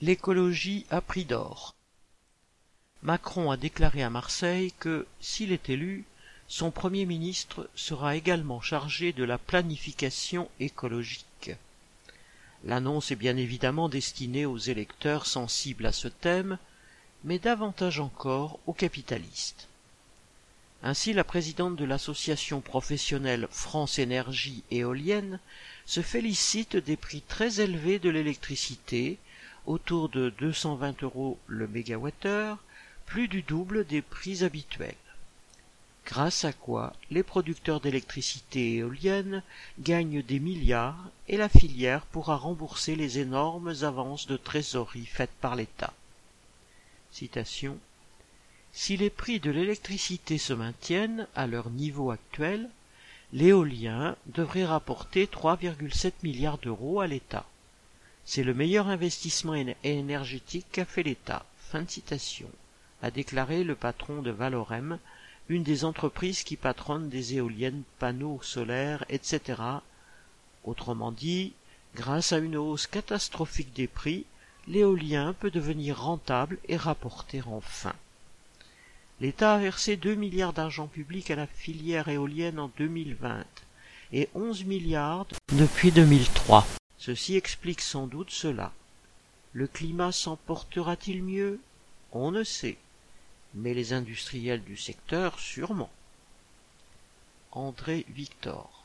L'écologie à prix d'or. Macron a déclaré à Marseille que, s'il est élu, son Premier ministre sera également chargé de la planification écologique. L'annonce est bien évidemment destinée aux électeurs sensibles à ce thème, mais davantage encore aux capitalistes. Ainsi, la présidente de l'association professionnelle France Énergie Éolienne se félicite des prix très élevés de l'électricité autour de 220 euros le mégawattheure, plus du double des prix habituels. Grâce à quoi les producteurs d'électricité éolienne gagnent des milliards et la filière pourra rembourser les énormes avances de trésorerie faites par l'État. Citation Si les prix de l'électricité se maintiennent à leur niveau actuel, l'éolien devrait rapporter 3,7 milliards d'euros à l'État. C'est le meilleur investissement énergétique qu'a fait l'État. Fin a déclaré le patron de Valorem, une des entreprises qui patronnent des éoliennes, panneaux solaires, etc. Autrement dit, grâce à une hausse catastrophique des prix, l'éolien peut devenir rentable et rapporter enfin. L'État a versé 2 milliards d'argent public à la filière éolienne en 2020 et 11 milliards depuis 2003. Ceci explique sans doute cela. Le climat s'en portera-t-il mieux? On ne sait. Mais les industriels du secteur sûrement. André Victor